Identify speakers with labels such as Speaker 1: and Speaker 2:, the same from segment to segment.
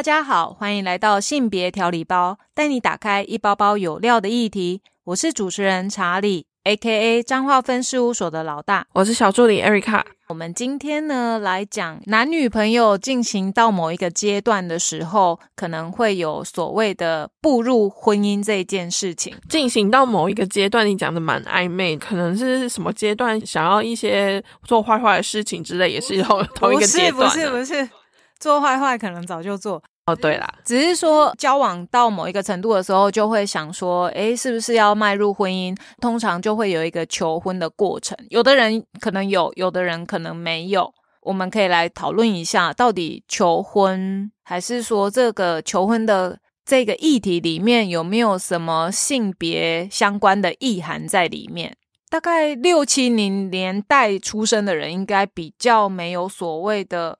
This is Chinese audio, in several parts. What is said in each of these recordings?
Speaker 1: 大家好，欢迎来到性别调理包，带你打开一包包有料的议题。我是主持人查理，A.K.A. 彰化分事务所的老大。
Speaker 2: 我是小助理 Erica。
Speaker 1: 我们今天呢来讲男女朋友进行到某一个阶段的时候，可能会有所谓的步入婚姻这件事情。
Speaker 2: 进行到某一个阶段，你讲的蛮暧昧，可能是什么阶段？想要一些做坏坏的事情之类，也是有同一个阶段。
Speaker 1: 不是不是不是，做坏坏可能早就做。
Speaker 2: 哦，对啦，
Speaker 1: 只是说交往到某一个程度的时候，就会想说，哎，是不是要迈入婚姻？通常就会有一个求婚的过程。有的人可能有，有的人可能没有。我们可以来讨论一下，到底求婚还是说这个求婚的这个议题里面有没有什么性别相关的意涵在里面？大概六七零年代出生的人，应该比较没有所谓的。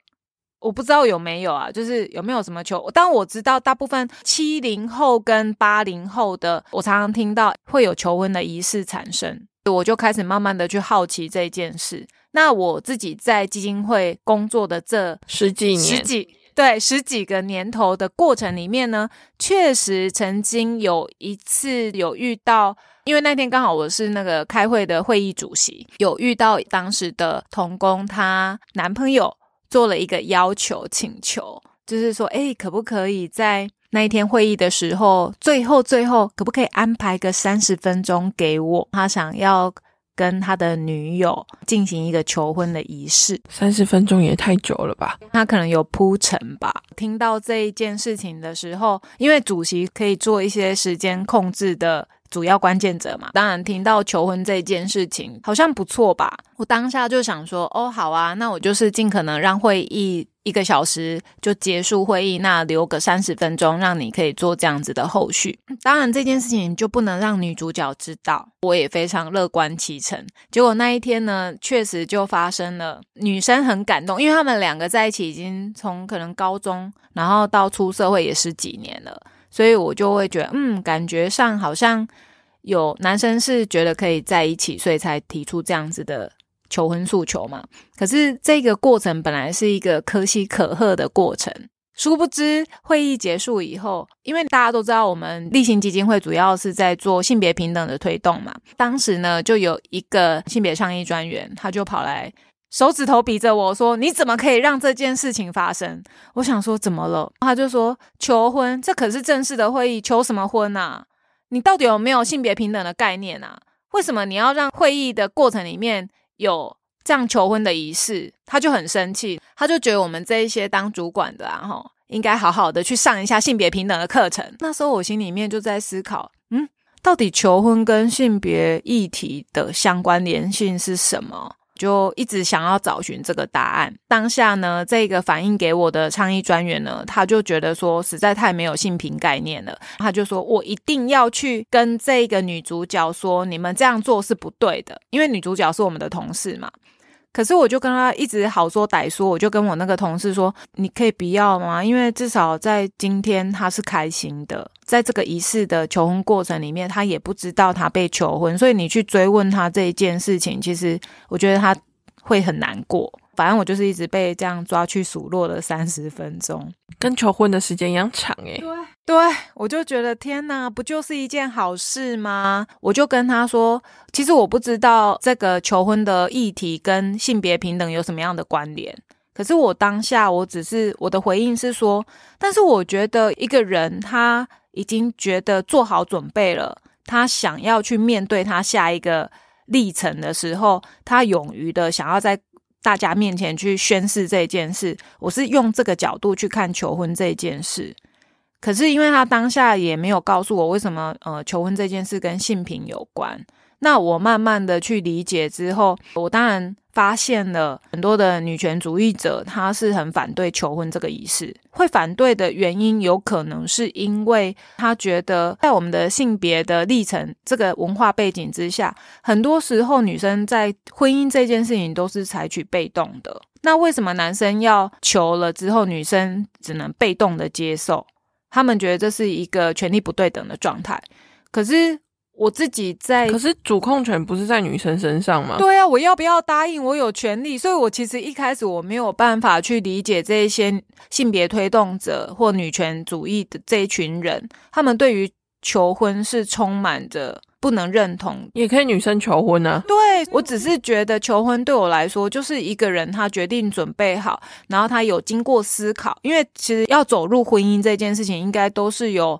Speaker 1: 我不知道有没有啊，就是有没有什么求？但我知道大部分七零后跟八零后的，我常常听到会有求婚的仪式产生，我就开始慢慢的去好奇这件事。那我自己在基金会工作的这
Speaker 2: 十几年，
Speaker 1: 十几对十几个年头的过程里面呢，确实曾经有一次有遇到，因为那天刚好我是那个开会的会议主席，有遇到当时的童工她男朋友。做了一个要求请求，就是说，哎，可不可以在那一天会议的时候，最后最后，可不可以安排个三十分钟给我？他想要跟他的女友进行一个求婚的仪式。
Speaker 2: 三十分钟也太久了吧？
Speaker 1: 他可能有铺陈吧。听到这一件事情的时候，因为主席可以做一些时间控制的。主要关键者嘛，当然听到求婚这件事情好像不错吧，我当下就想说，哦，好啊，那我就是尽可能让会议一个小时就结束会议，那留个三十分钟，让你可以做这样子的后续。当然这件事情就不能让女主角知道，我也非常乐观其成。结果那一天呢，确实就发生了，女生很感动，因为他们两个在一起已经从可能高中，然后到出社会也十几年了。所以我就会觉得，嗯，感觉上好像有男生是觉得可以在一起，所以才提出这样子的求婚诉求嘛。可是这个过程本来是一个可喜可贺的过程，殊不知会议结束以后，因为大家都知道我们立行基金会主要是在做性别平等的推动嘛。当时呢，就有一个性别倡议专员，他就跑来。手指头比着我说：“你怎么可以让这件事情发生？”我想说：“怎么了？”他就说：“求婚，这可是正式的会议，求什么婚啊？你到底有没有性别平等的概念啊？为什么你要让会议的过程里面有这样求婚的仪式？”他就很生气，他就觉得我们这一些当主管的啊，哈，应该好好的去上一下性别平等的课程。那时候我心里面就在思考：嗯，到底求婚跟性别议题的相关联性是什么？就一直想要找寻这个答案。当下呢，这个反映给我的倡议专员呢，他就觉得说实在太没有性平概念了。他就说我一定要去跟这个女主角说，你们这样做是不对的，因为女主角是我们的同事嘛。可是我就跟他一直好说歹说，我就跟我那个同事说：“你可以不要吗？因为至少在今天他是开心的，在这个仪式的求婚过程里面，他也不知道他被求婚，所以你去追问他这一件事情，其实我觉得他会很难过。”反正我就是一直被这样抓去数落了三十分钟，
Speaker 2: 跟求婚的时间一样长诶。
Speaker 1: 对对，我就觉得天哪，不就是一件好事吗？我就跟他说，其实我不知道这个求婚的议题跟性别平等有什么样的关联。可是我当下我只是我的回应是说，但是我觉得一个人他已经觉得做好准备了，他想要去面对他下一个历程的时候，他勇于的想要在。大家面前去宣誓这件事，我是用这个角度去看求婚这件事。可是因为他当下也没有告诉我为什么，呃，求婚这件事跟性平有关。那我慢慢的去理解之后，我当然发现了很多的女权主义者，他是很反对求婚这个仪式。会反对的原因，有可能是因为他觉得，在我们的性别的历程、这个文化背景之下，很多时候女生在婚姻这件事情都是采取被动的。那为什么男生要求了之后，女生只能被动的接受？他们觉得这是一个权力不对等的状态。可是。我自己在，
Speaker 2: 可是主控权不是在女生身上吗？
Speaker 1: 对啊，我要不要答应？我有权利，所以我其实一开始我没有办法去理解这一些性别推动者或女权主义的这一群人，他们对于求婚是充满着不能认同。
Speaker 2: 也可以女生求婚啊。
Speaker 1: 对我只是觉得求婚对我来说就是一个人他决定准备好，然后他有经过思考，因为其实要走入婚姻这件事情，应该都是有。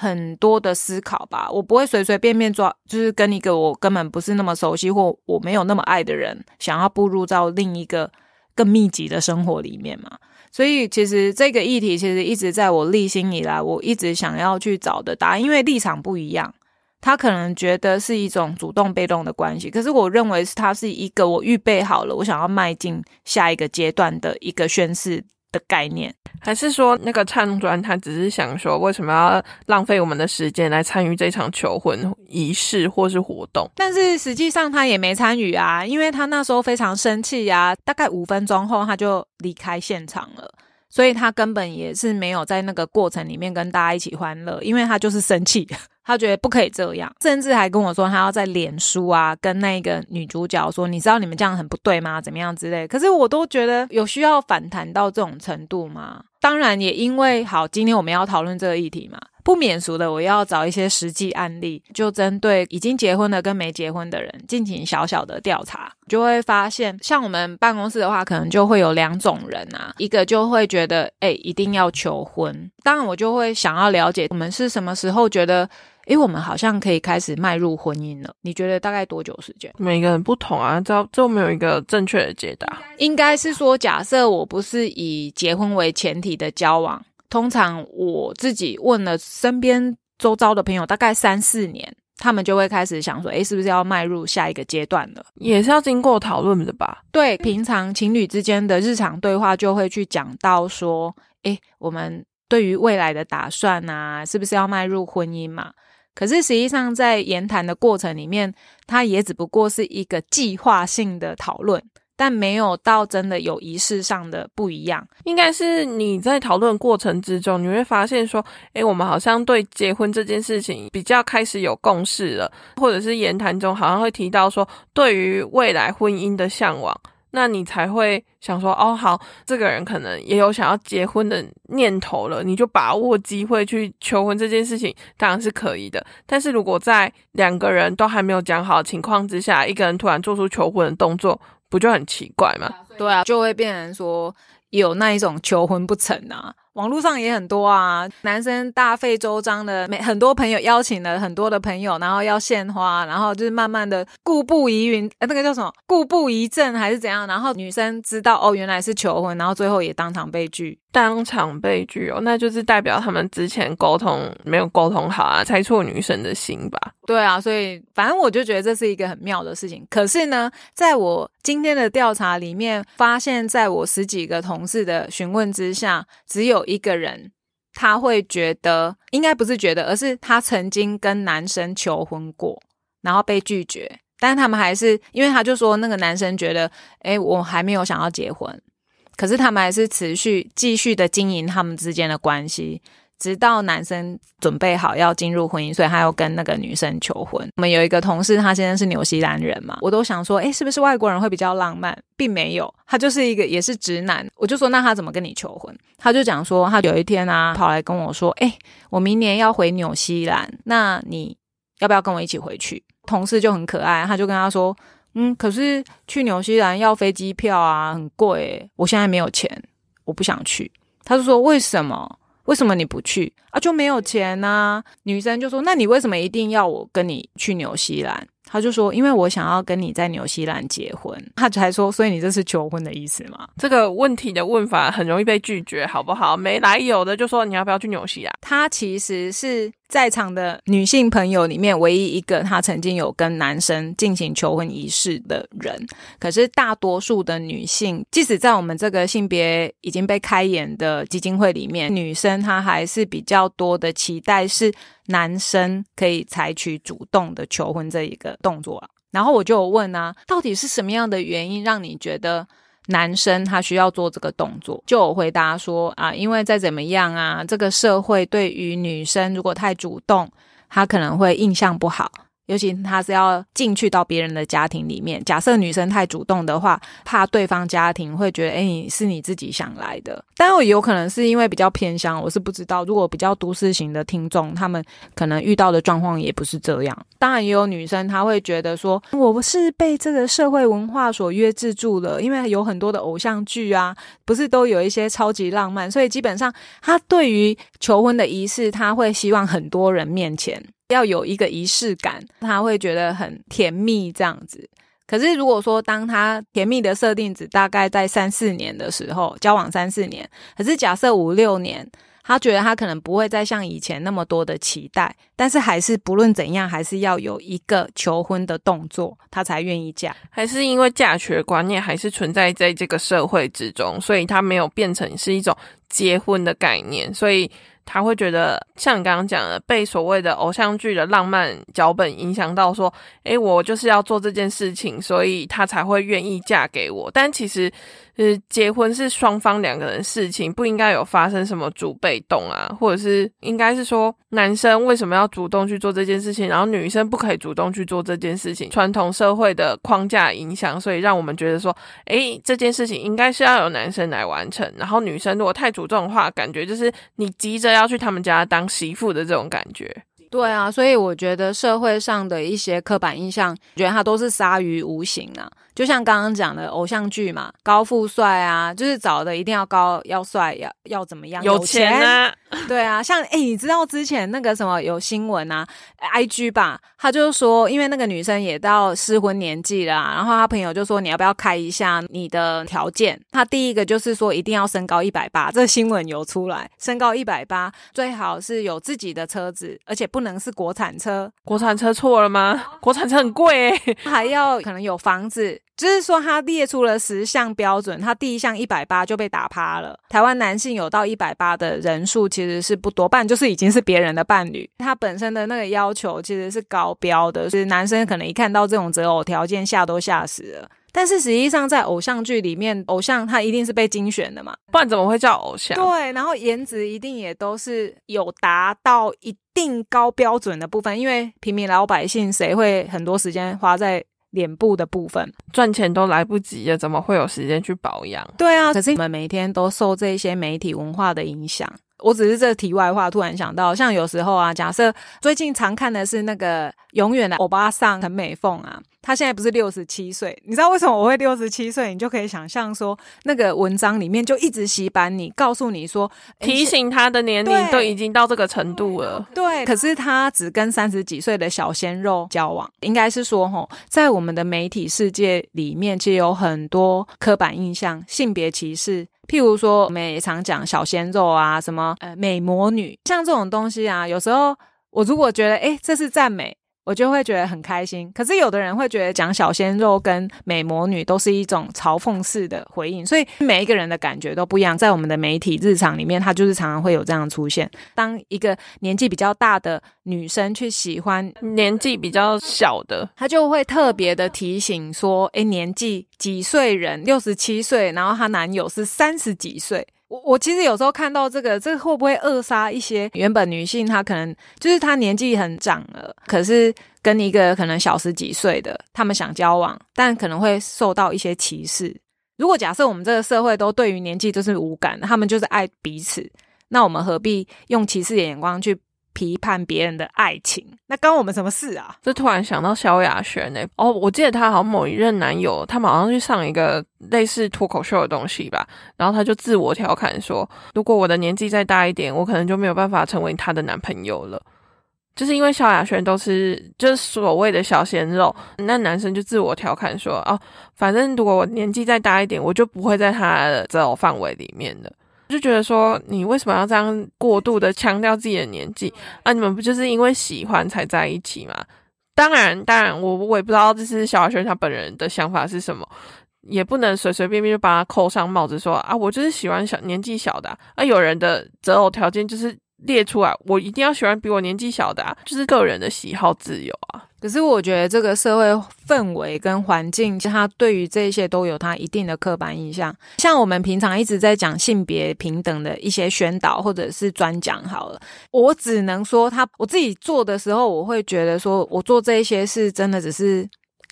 Speaker 1: 很多的思考吧，我不会随随便便抓，就是跟一个我根本不是那么熟悉或我没有那么爱的人，想要步入到另一个更密集的生活里面嘛。所以其实这个议题其实一直在我立心以来，我一直想要去找的答案，因为立场不一样，他可能觉得是一种主动被动的关系，可是我认为是它是一个我预备好了，我想要迈进下一个阶段的一个宣誓。的概念，
Speaker 2: 还是说那个唱砖他只是想说，为什么要浪费我们的时间来参与这场求婚仪式或是活动？
Speaker 1: 但是实际上他也没参与啊，因为他那时候非常生气呀，大概五分钟后他就离开现场了，所以他根本也是没有在那个过程里面跟大家一起欢乐，因为他就是生气。他觉得不可以这样，甚至还跟我说他要在脸书啊跟那个女主角说，你知道你们这样很不对吗？怎么样之类？可是我都觉得有需要反弹到这种程度吗？当然也因为好，今天我们要讨论这个议题嘛。不免俗的，我要找一些实际案例，就针对已经结婚的跟没结婚的人进行小小的调查，就会发现，像我们办公室的话，可能就会有两种人啊，一个就会觉得，哎，一定要求婚。当然，我就会想要了解，我们是什么时候觉得，哎，我们好像可以开始迈入婚姻了？你觉得大概多久时间？
Speaker 2: 每个人不同啊，这这没有一个正确的解答。
Speaker 1: 应该是说，假设我不是以结婚为前提的交往。通常我自己问了身边周遭的朋友，大概三四年，他们就会开始想说：“诶，是不是要迈入下一个阶段了？”
Speaker 2: 也是要经过讨论的吧？
Speaker 1: 对，平常情侣之间的日常对话就会去讲到说：“诶，我们对于未来的打算啊，是不是要迈入婚姻嘛？”可是实际上在言谈的过程里面，它也只不过是一个计划性的讨论。但没有到真的有仪式上的不一样，
Speaker 2: 应该是你在讨论过程之中，你会发现说，诶，我们好像对结婚这件事情比较开始有共识了，或者是言谈中好像会提到说，对于未来婚姻的向往，那你才会想说，哦，好，这个人可能也有想要结婚的念头了，你就把握机会去求婚这件事情，当然是可以的。但是如果在两个人都还没有讲好的情况之下，一个人突然做出求婚的动作，不就很奇怪吗？
Speaker 1: 对啊，就会变成说有那一种求婚不成啊。网络上也很多啊，男生大费周章的，每很多朋友邀请了很多的朋友，然后要献花，然后就是慢慢的故步疑云，呃，那个叫什么故步疑阵还是怎样？然后女生知道哦，原来是求婚，然后最后也当场被拒，
Speaker 2: 当场被拒哦，那就是代表他们之前沟通没有沟通好啊，猜错女生的心吧？
Speaker 1: 对啊，所以反正我就觉得这是一个很妙的事情。可是呢，在我今天的调查里面，发现在我十几个同事的询问之下，只有。有一个人他会觉得，应该不是觉得，而是他曾经跟男生求婚过，然后被拒绝，但他们还是，因为他就说那个男生觉得，哎，我还没有想要结婚，可是他们还是持续继续的经营他们之间的关系。直到男生准备好要进入婚姻，所以他要跟那个女生求婚。我们有一个同事，他现在是纽西兰人嘛，我都想说，哎，是不是外国人会比较浪漫？并没有，他就是一个也是直男。我就说，那他怎么跟你求婚？他就讲说，他有一天啊，跑来跟我说，哎，我明年要回纽西兰，那你要不要跟我一起回去？同事就很可爱，他就跟他说，嗯，可是去纽西兰要飞机票啊，很贵，我现在没有钱，我不想去。他就说，为什么？为什么你不去啊？就没有钱呐？女生就说：“那你为什么一定要我跟你去纽西兰？”他就说：“因为我想要跟你在纽西兰结婚。”他才说：“所以你这是求婚的意思吗？”
Speaker 2: 这个问题的问法很容易被拒绝，好不好？没来由的就说你要不要去纽西兰？
Speaker 1: 他其实是在场的女性朋友里面唯一一个她曾经有跟男生进行求婚仪式的人。可是大多数的女性，即使在我们这个性别已经被开眼的基金会里面，女生她还是比较多的期待是。男生可以采取主动的求婚这一个动作啊，然后我就问啊，到底是什么样的原因让你觉得男生他需要做这个动作？就我回答说啊，因为再怎么样啊，这个社会对于女生如果太主动，他可能会印象不好。尤其他是要进去到别人的家庭里面。假设女生太主动的话，怕对方家庭会觉得，哎，你是你自己想来的。但我有可能是因为比较偏乡，我是不知道。如果比较都市型的听众，他们可能遇到的状况也不是这样。当然，也有女生她会觉得说，我不是被这个社会文化所约制住了，因为有很多的偶像剧啊，不是都有一些超级浪漫，所以基本上她对于求婚的仪式，她会希望很多人面前。要有一个仪式感，他会觉得很甜蜜这样子。可是如果说当他甜蜜的设定只大概在三四年的时候，交往三四年，可是假设五六年，他觉得他可能不会再像以前那么多的期待，但是还是不论怎样，还是要有一个求婚的动作，他才愿意嫁。
Speaker 2: 还是因为嫁娶观念还是存在在这个社会之中，所以他没有变成是一种结婚的概念，所以。他会觉得，像你刚刚讲的，被所谓的偶像剧的浪漫脚本影响到，说，诶，我就是要做这件事情，所以他才会愿意嫁给我。但其实。是结婚是双方两个人事情，不应该有发生什么主被动啊，或者是应该是说男生为什么要主动去做这件事情，然后女生不可以主动去做这件事情？传统社会的框架影响，所以让我们觉得说，诶，这件事情应该是要有男生来完成，然后女生如果太主动的话，感觉就是你急着要要去他们家当媳妇的这种感觉。
Speaker 1: 对啊，所以我觉得社会上的一些刻板印象，觉得它都是鲨鱼无形啊。就像刚刚讲的偶像剧嘛，高富帅啊，就是找的一定要高、要帅、要要怎么样？
Speaker 2: 有钱啊，
Speaker 1: 对啊。像哎，你知道之前那个什么有新闻啊，IG 吧，他就说，因为那个女生也到适婚年纪了，然后他朋友就说，你要不要开一下你的条件？他第一个就是说，一定要身高一百八，这新闻有出来，身高一百八，最好是有自己的车子，而且不能是国产车。
Speaker 2: 国产车错了吗？国产车很贵，
Speaker 1: 还要可能有房子。就是说，他列出了十项标准，他第一项一百八就被打趴了。台湾男性有到一百八的人数其实是不多，半就是已经是别人的伴侣。他本身的那个要求其实是高标的，所以男生可能一看到这种择偶条件吓都吓死了。但是实际上，在偶像剧里面，偶像他一定是被精选的嘛，
Speaker 2: 不然怎么会叫偶像？
Speaker 1: 对，然后颜值一定也都是有达到一定高标准的部分，因为平民老百姓谁会很多时间花在？脸部的部分
Speaker 2: 赚钱都来不及了，怎么会有时间去保养？
Speaker 1: 对啊，可是你们每天都受这些媒体文化的影响。我只是这题外话，突然想到，像有时候啊，假设最近常看的是那个永远的欧巴桑陈美凤啊，她现在不是六十七岁？你知道为什么我会六十七岁？你就可以想象说，那个文章里面就一直洗版你，告诉你说，
Speaker 2: 提醒她的年龄都已经到这个程度了。
Speaker 1: 对，可是她只跟三十几岁的小鲜肉交往，应该是说，吼，在我们的媒体世界里面，其实有很多刻板印象、性别歧视。譬如说，我们也常讲小鲜肉啊，什么呃美魔女，像这种东西啊，有时候我如果觉得，诶这是赞美。我就会觉得很开心，可是有的人会觉得讲小鲜肉跟美魔女都是一种嘲讽式的回应，所以每一个人的感觉都不一样。在我们的媒体日常里面，他就是常常会有这样出现。当一个年纪比较大的女生去喜欢
Speaker 2: 年纪比较小的，
Speaker 1: 她就会特别的提醒说：“诶，年纪几岁人，六十七岁，然后她男友是三十几岁。”我我其实有时候看到这个，这会不会扼杀一些原本女性？她可能就是她年纪很长了，可是跟一个可能小十几岁的，他们想交往，但可能会受到一些歧视。如果假设我们这个社会都对于年纪都是无感，他们就是爱彼此，那我们何必用歧视的眼光去？批判别人的爱情，那关我们什么事啊？
Speaker 2: 就突然想到萧亚轩呢。哦，我记得她好像某一任男友，他马上去上一个类似脱口秀的东西吧，然后他就自我调侃说：“如果我的年纪再大一点，我可能就没有办法成为他的男朋友了。”就是因为萧亚轩都是就是所谓的小鲜肉，那男生就自我调侃说：“哦，反正如果我年纪再大一点，我就不会在他的择偶范围里面的。”就觉得说，你为什么要这样过度的强调自己的年纪？啊，你们不就是因为喜欢才在一起吗？当然，当然，我我也不知道这是小轩他本人的想法是什么，也不能随随便便就把他扣上帽子说啊，我就是喜欢小年纪小的。啊，有人的择偶条件就是列出来，我一定要喜欢比我年纪小的啊，就是个人的喜好自由啊。
Speaker 1: 可是我觉得这个社会氛围跟环境，它对于这些都有它一定的刻板印象。像我们平常一直在讲性别平等的一些宣导或者是专讲，好了，我只能说他我自己做的时候，我会觉得说我做这些是真的只是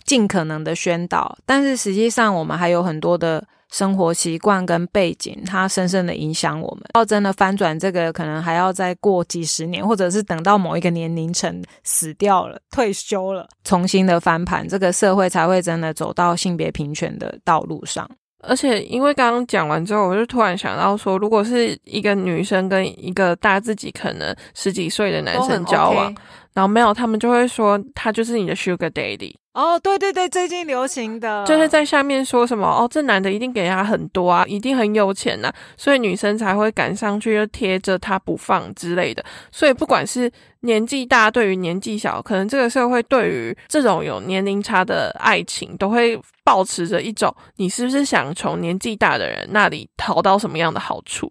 Speaker 1: 尽可能的宣导，但是实际上我们还有很多的。生活习惯跟背景，它深深的影响我们。要真的翻转这个，可能还要再过几十年，或者是等到某一个年龄层死掉了、退休了，重新的翻盘，这个社会才会真的走到性别平权的道路上。
Speaker 2: 而且，因为刚刚讲完之后，我就突然想到说，如果是一个女生跟一个大自己可能十几岁的男生交往，然后没有，他们就会说他就是你的 sugar daddy。
Speaker 1: 哦，对对对，最近流行的，
Speaker 2: 就是在下面说什么哦，这男的一定给他很多啊，一定很有钱呐，所以女生才会赶上去，就贴着他不放之类的。所以不管是年纪大对于年纪小，可能这个社会对于这种有年龄差的爱情，都会保持着一种，你是不是想从年纪大的人那里讨到什么样的好处？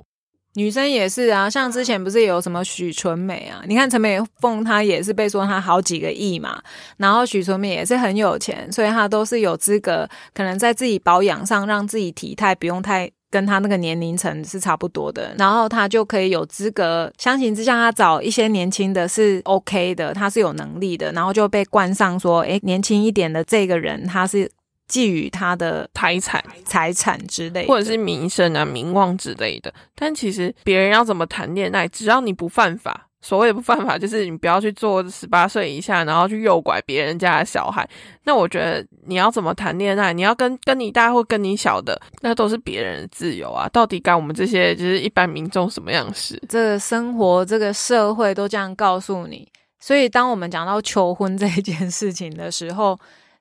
Speaker 1: 女生也是啊，像之前不是有什么许纯美啊？你看陈美凤，她也是被说她好几个亿嘛，然后许纯美也是很有钱，所以她都是有资格，可能在自己保养上让自己体态不用太跟她那个年龄层是差不多的，然后她就可以有资格，相形之下她找一些年轻的是 OK 的，她是有能力的，然后就被冠上说，诶，年轻一点的这个人他是。觊觎他的
Speaker 2: 财产、
Speaker 1: 财产之类，
Speaker 2: 或者是名声啊、名望之类的。但其实别人要怎么谈恋爱，只要你不犯法，所谓的不犯法，就是你不要去做十八岁以下，然后去诱拐别人家的小孩。那我觉得你要怎么谈恋爱，你要跟 跟你大或跟你小的，那都是别人的自由啊。到底干我们这些就是一般民众什么样事？
Speaker 1: 这个生活、这个社会都这样告诉你。所以，当我们讲到求婚这件事情的时候，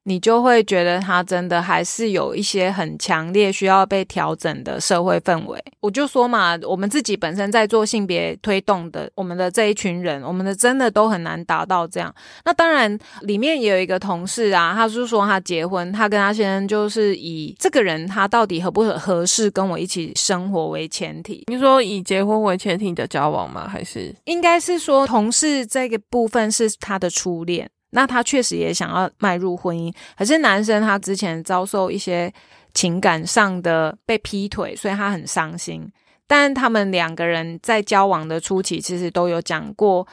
Speaker 1: 你就会觉得他真的还是有一些很强烈需要被调整的社会氛围。我就说嘛，我们自己本身在做性别推动的，我们的这一群人，我们的真的都很难达到这样。那当然，里面也有一个同事啊，他是说他结婚，他跟他先生就是以这个人他到底合不合适跟我一起生活为前提。
Speaker 2: 你说以结婚为前提的交往吗？还是
Speaker 1: 应该是说同事这个部分是他的初恋？那他确实也想要迈入婚姻，可是男生他之前遭受一些情感上的被劈腿，所以他很伤心。但他们两个人在交往的初期，其实都有讲过，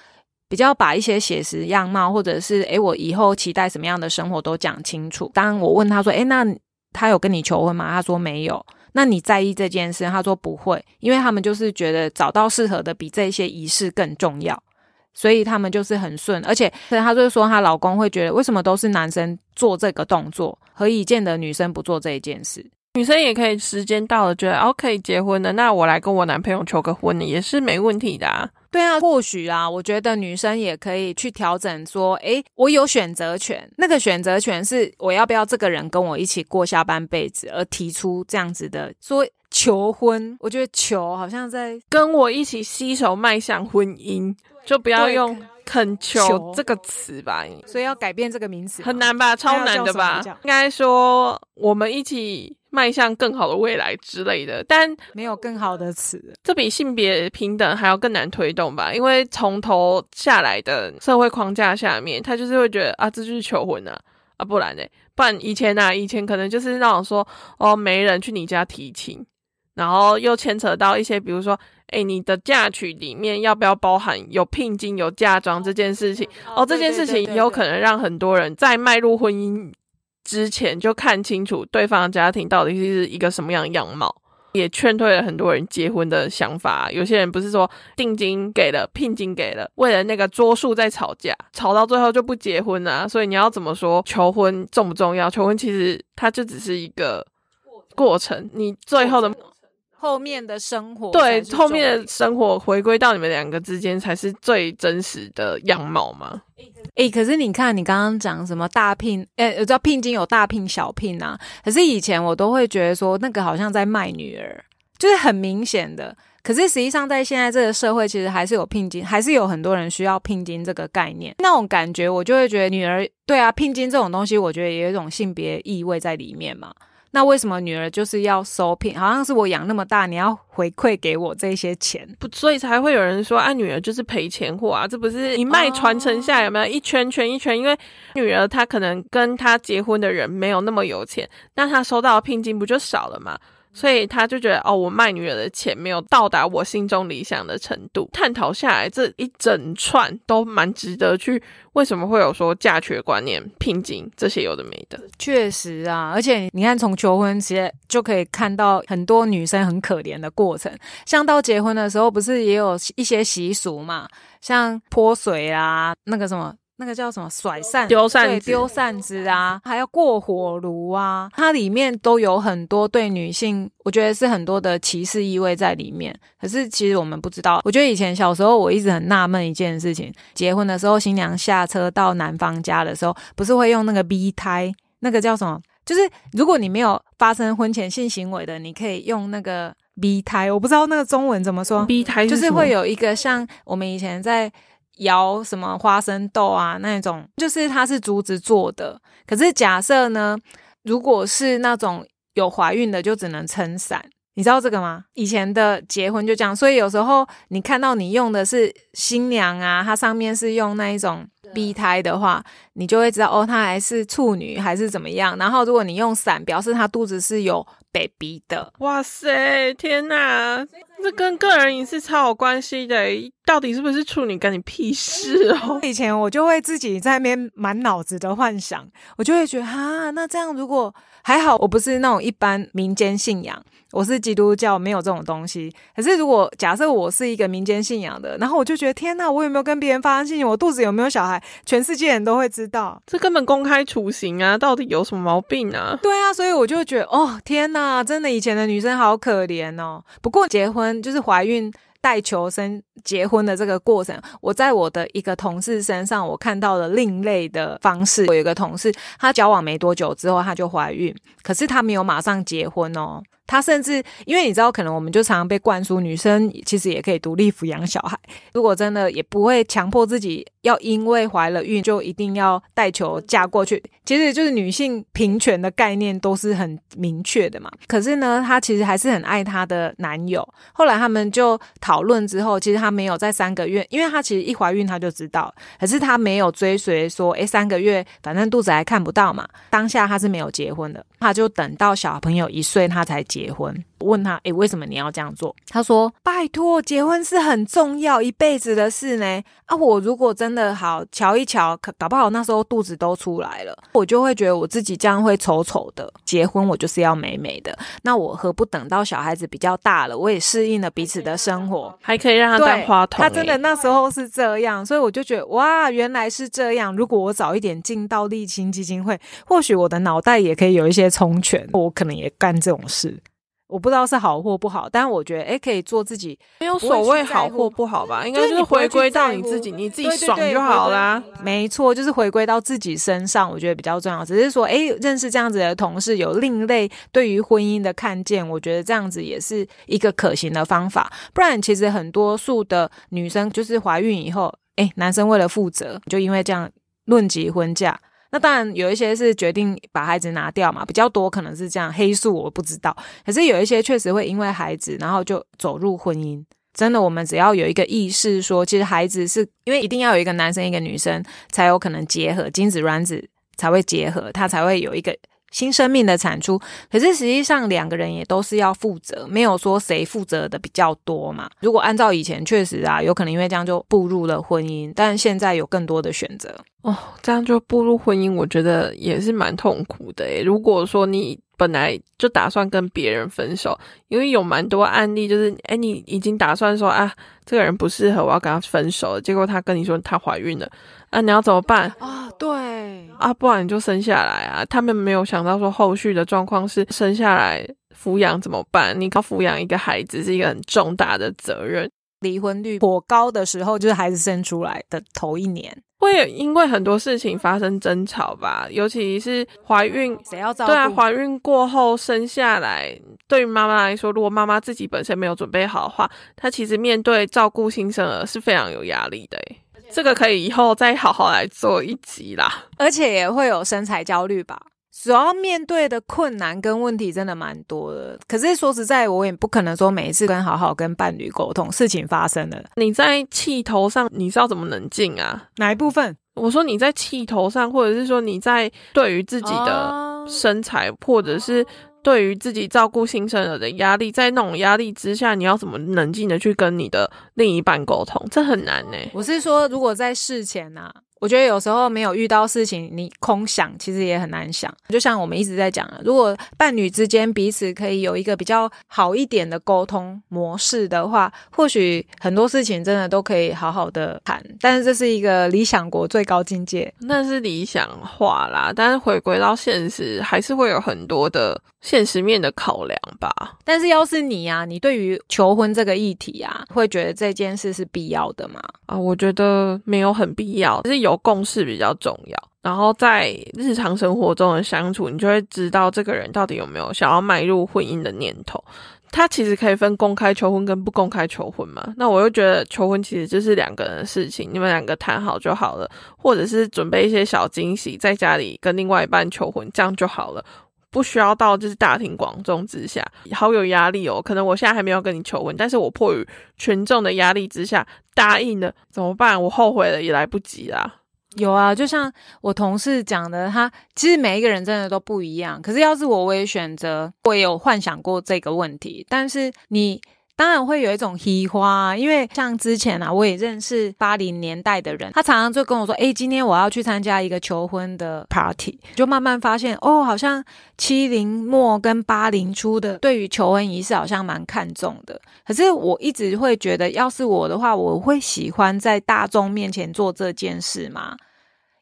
Speaker 1: 比较把一些写实样貌，或者是诶我以后期待什么样的生活都讲清楚。当我问他说，诶那他有跟你求婚吗？他说没有。那你在意这件事？他说不会，因为他们就是觉得找到适合的比这些仪式更重要。所以他们就是很顺，而且她就是说，她老公会觉得为什么都是男生做这个动作，何以见得女生不做这一件事？
Speaker 2: 女生也可以时间到了觉得哦可以结婚了，那我来跟我男朋友求个婚也是没问题的。啊。
Speaker 1: 对啊，或许啊，我觉得女生也可以去调整，说，诶，我有选择权，那个选择权是我要不要这个人跟我一起过下半辈子，而提出这样子的说求婚。我觉得求好像在
Speaker 2: 跟我一起携手迈向婚姻。就不要用“恳求”这个词吧，
Speaker 1: 所以要改变这个名词
Speaker 2: 很难吧？超难的吧？应该说我们一起迈向更好的未来之类的，但
Speaker 1: 没有更好的词，
Speaker 2: 这比性别平等还要更难推动吧？因为从头下来的社会框架下面，他就是会觉得啊，这就是求婚啊，啊，不然呢？不然以前啊，以前可能就是那种说哦，没人去你家提亲，然后又牵扯到一些，比如说。哎，你的嫁娶里面要不要包含有聘金、有嫁妆这件事情？哦，这件事情有可能让很多人在迈入婚姻之前就看清楚对方的家庭到底是一个什么样的样貌，也劝退了很多人结婚的想法。有些人不是说定金给了、聘金给了，为了那个桌数在吵架，吵到最后就不结婚啊。所以你要怎么说求婚重不重要？求婚其实它就只是一个过程，你最后的。
Speaker 1: 后面的生活
Speaker 2: 对，后面的生活回归到你们两个之间才是最真实的样貌吗？
Speaker 1: 哎，可是你看，你刚刚讲什么大聘？哎，我知道聘金有大聘、小聘啊。可是以前我都会觉得说，那个好像在卖女儿，就是很明显的。可是实际上，在现在这个社会，其实还是有聘金，还是有很多人需要聘金这个概念。那种感觉，我就会觉得女儿对啊，聘金这种东西，我觉得也有一种性别意味在里面嘛。那为什么女儿就是要收聘？好像是我养那么大，你要回馈给我这些钱，
Speaker 2: 不，所以才会有人说，啊，女儿就是赔钱货啊，这不是一脉传承下来有没有一圈圈一圈？因为女儿她可能跟她结婚的人没有那么有钱，那她收到的聘金不就少了吗？所以他就觉得哦，我卖女儿的钱没有到达我心中理想的程度。探讨下来，这一整串都蛮值得去。为什么会有说嫁娶观念、聘金这些有的没的？
Speaker 1: 确实啊，而且你看，从求婚直接就可以看到很多女生很可怜的过程。像到结婚的时候，不是也有一些习俗嘛？像泼水啊，那个什么。那个叫什么甩扇
Speaker 2: 丢扇
Speaker 1: 子丢扇子啊，还要过火炉啊，它里面都有很多对女性，我觉得是很多的歧视意味在里面。可是其实我们不知道。我觉得以前小时候我一直很纳闷一件事情：结婚的时候，新娘下车到男方家的时候，不是会用那个 B 胎？那个叫什么？就是如果你没有发生婚前性行为的，你可以用那个 B 胎。我不知道那个中文怎么说。
Speaker 2: B 胎
Speaker 1: 就是会有一个像我们以前在。摇什么花生豆啊？那种就是它是竹子做的。可是假设呢，如果是那种有怀孕的，就只能撑伞。你知道这个吗？以前的结婚就这样，所以有时候你看到你用的是新娘啊，它上面是用那一种 B 胎的话，你就会知道哦，她还是处女还是怎么样。然后如果你用伞，表示她肚子是有 baby 的。
Speaker 2: 哇塞，天哪！这跟个人隐私超有关系的，到底是不是处女，跟你屁事哦！
Speaker 1: 以前我就会自己在那边满脑子的幻想，我就会觉得哈，那这样如果还好，我不是那种一般民间信仰。我是基督教，没有这种东西。可是如果假设我是一个民间信仰的，然后我就觉得天哪，我有没有跟别人发生性行我肚子有没有小孩？全世界人都会知道，
Speaker 2: 这根本公开处刑啊！到底有什么毛病啊？
Speaker 1: 对啊，所以我就觉得哦，天哪，真的以前的女生好可怜哦。不过结婚就是怀孕带求生结婚的这个过程，我在我的一个同事身上，我看到了另类的方式。我有一个同事，她交往没多久之后，她就怀孕，可是她没有马上结婚哦。他甚至，因为你知道，可能我们就常常被灌输，女生其实也可以独立抚养小孩。如果真的，也不会强迫自己要因为怀了孕就一定要带球嫁过去。其实就是女性平权的概念都是很明确的嘛。可是呢，她其实还是很爱她的男友。后来他们就讨论之后，其实她没有在三个月，因为她其实一怀孕她就知道，可是她没有追随说，诶，三个月反正肚子还看不到嘛。当下她是没有结婚的，她就等到小朋友一岁，她才。结婚，我问他，诶，为什么你要这样做？他说，拜托，结婚是很重要，一辈子的事呢。啊，我如果真的好瞧一瞧，可搞不好那时候肚子都出来了，我就会觉得我自己这样会丑丑的。结婚我就是要美美的，那我何不等到小孩子比较大了，我也适应了彼此的生活，
Speaker 2: 还可以让他当花童。
Speaker 1: 他真的那时候是这样，所以我就觉得，哇，原来是这样。如果我早一点进到立青基金会，或许我的脑袋也可以有一些充权，我可能也干这种事。我不知道是好或不好，但是我觉得，哎，可以做自己，
Speaker 2: 没有所谓好或不好吧？应该就是回归到你自己，你自己爽就好啦。
Speaker 1: 没错，就是回归到自己身上，我觉得比较重要。只是说，哎，认识这样子的同事，有另类对于婚姻的看见，我觉得这样子也是一个可行的方法。不然，其实很多数的女生就是怀孕以后，哎，男生为了负责，就因为这样论及婚嫁。那当然有一些是决定把孩子拿掉嘛，比较多可能是这样黑素我不知道，可是有一些确实会因为孩子，然后就走入婚姻。真的，我们只要有一个意识，说其实孩子是因为一定要有一个男生一个女生才有可能结合，精子卵子才会结合，他才会有一个。新生命的产出，可是实际上两个人也都是要负责，没有说谁负责的比较多嘛。如果按照以前，确实啊，有可能因为这样就步入了婚姻，但现在有更多的选择
Speaker 2: 哦，这样就步入婚姻，我觉得也是蛮痛苦的诶。如果说你本来就打算跟别人分手，因为有蛮多案例，就是哎，你已经打算说啊，这个人不适合，我要跟他分手，结果他跟你说他怀孕了。啊，你要怎么办
Speaker 1: 啊？对
Speaker 2: 啊，不然你就生下来啊。他们没有想到说后续的状况是生下来抚养怎么办？你靠抚养一个孩子是一个很重大的责任。
Speaker 1: 离婚率颇高的时候，就是孩子生出来的头一年，
Speaker 2: 会因为很多事情发生争吵吧。尤其是怀孕，
Speaker 1: 谁要照顾？
Speaker 2: 对啊，怀孕过后生下来，对于妈妈来说，如果妈妈自己本身没有准备好的话，她其实面对照顾新生儿是非常有压力的。这个可以以后再好好来做一集啦，
Speaker 1: 而且也会有身材焦虑吧。主要面对的困难跟问题真的蛮多的。可是说实在，我也不可能说每一次跟好好跟伴侣沟通，事情发生了，
Speaker 2: 你在气头上，你是要怎么冷静啊？
Speaker 1: 哪一部分？
Speaker 2: 我说你在气头上，或者是说你在对于自己的身材，或者是。对于自己照顾新生儿的压力，在那种压力之下，你要怎么冷静的去跟你的另一半沟通？这很难呢。
Speaker 1: 我是说，如果在事前呢？我觉得有时候没有遇到事情，你空想其实也很难想。就像我们一直在讲的，如果伴侣之间彼此可以有一个比较好一点的沟通模式的话，或许很多事情真的都可以好好的谈。但是这是一个理想国最高境界，
Speaker 2: 那是理想化啦。但是回归到现实，还是会有很多的现实面的考量吧。
Speaker 1: 但是要是你呀，你对于求婚这个议题啊，会觉得这件事是必要的吗？
Speaker 2: 啊，我觉得没有很必要，是有。共识比较重要，然后在日常生活中的相处，你就会知道这个人到底有没有想要迈入婚姻的念头。他其实可以分公开求婚跟不公开求婚嘛？那我又觉得求婚其实就是两个人的事情，你们两个谈好就好了，或者是准备一些小惊喜，在家里跟另外一半求婚，这样就好了，不需要到就是大庭广众之下，好有压力哦。可能我现在还没有跟你求婚，但是我迫于群众的压力之下答应了，怎么办？我后悔了也来不及啦。
Speaker 1: 有啊，就像我同事讲的，他其实每一个人真的都不一样。可是要是我，我也选择，我也有幻想过这个问题。但是你。当然会有一种喜花，因为像之前啊，我也认识八零年代的人，他常常就跟我说：“哎，今天我要去参加一个求婚的 party。”就慢慢发现，哦，好像七零末跟八零初的对于求婚仪式好像蛮看重的。可是我一直会觉得，要是我的话，我会喜欢在大众面前做这件事吗？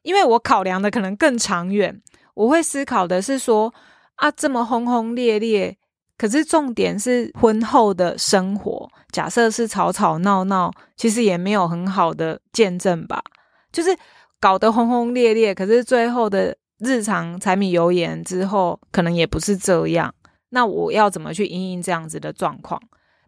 Speaker 1: 因为我考量的可能更长远，我会思考的是说：啊，这么轰轰烈烈。可是重点是婚后的生活，假设是吵吵闹闹，其实也没有很好的见证吧。就是搞得轰轰烈烈，可是最后的日常柴米油盐之后，可能也不是这样。那我要怎么去应应这样子的状况？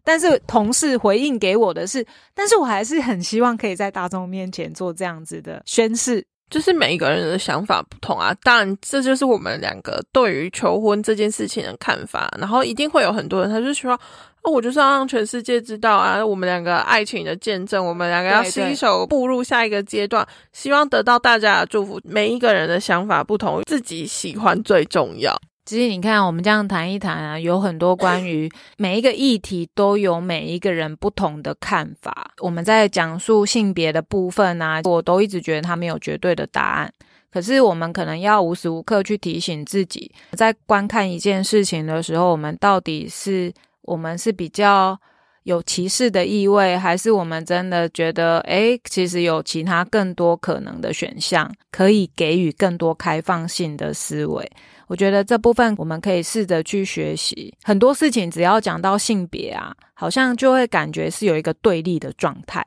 Speaker 1: 但是同事回应给我的是，但是我还是很希望可以在大众面前做这样子的宣誓。
Speaker 2: 就是每一个人的想法不同啊，当然这就是我们两个对于求婚这件事情的看法。然后一定会有很多人，他就说：“我就是要让全世界知道啊，我们两个爱情的见证，我们两个要携手步入下一个阶段，希望得到大家的祝福。”每一个人的想法不同，自己喜欢最重要。
Speaker 1: 其实你看，我们这样谈一谈啊，有很多关于 每一个议题都有每一个人不同的看法。我们在讲述性别的部分啊，我都一直觉得它没有绝对的答案。可是我们可能要无时无刻去提醒自己，在观看一件事情的时候，我们到底是我们是比较有歧视的意味，还是我们真的觉得，诶，其实有其他更多可能的选项，可以给予更多开放性的思维。我觉得这部分我们可以试着去学习。很多事情只要讲到性别啊，好像就会感觉是有一个对立的状态。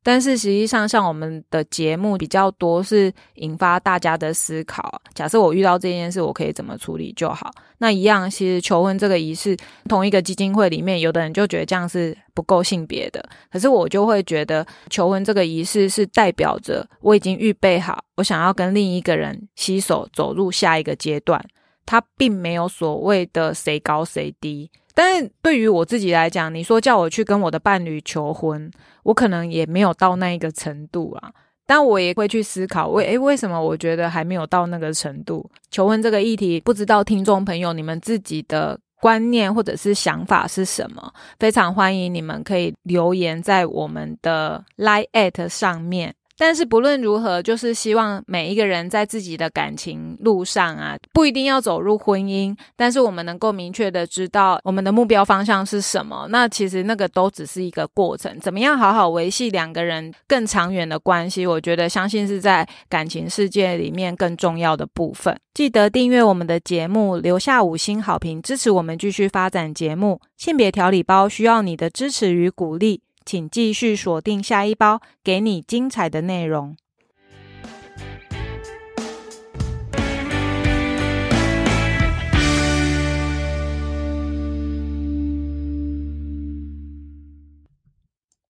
Speaker 1: 但是实际上，像我们的节目比较多是引发大家的思考。假设我遇到这件事，我可以怎么处理就好。那一样，其实求婚这个仪式，同一个基金会里面，有的人就觉得这样是不够性别的。可是我就会觉得，求婚这个仪式是代表着我已经预备好，我想要跟另一个人携手走入下一个阶段。他并没有所谓的谁高谁低，但是对于我自己来讲，你说叫我去跟我的伴侣求婚，我可能也没有到那一个程度啊。但我也会去思考，为诶为什么我觉得还没有到那个程度？求婚这个议题，不知道听众朋友你们自己的观念或者是想法是什么？非常欢迎你们可以留言在我们的 Line at 上面。但是不论如何，就是希望每一个人在自己的感情路上啊，不一定要走入婚姻，但是我们能够明确的知道我们的目标方向是什么。那其实那个都只是一个过程，怎么样好好维系两个人更长远的关系，我觉得相信是在感情世界里面更重要的部分。记得订阅我们的节目，留下五星好评，支持我们继续发展节目。性别调理包需要你的支持与鼓励。请继续锁定下一包，给你精彩的内容。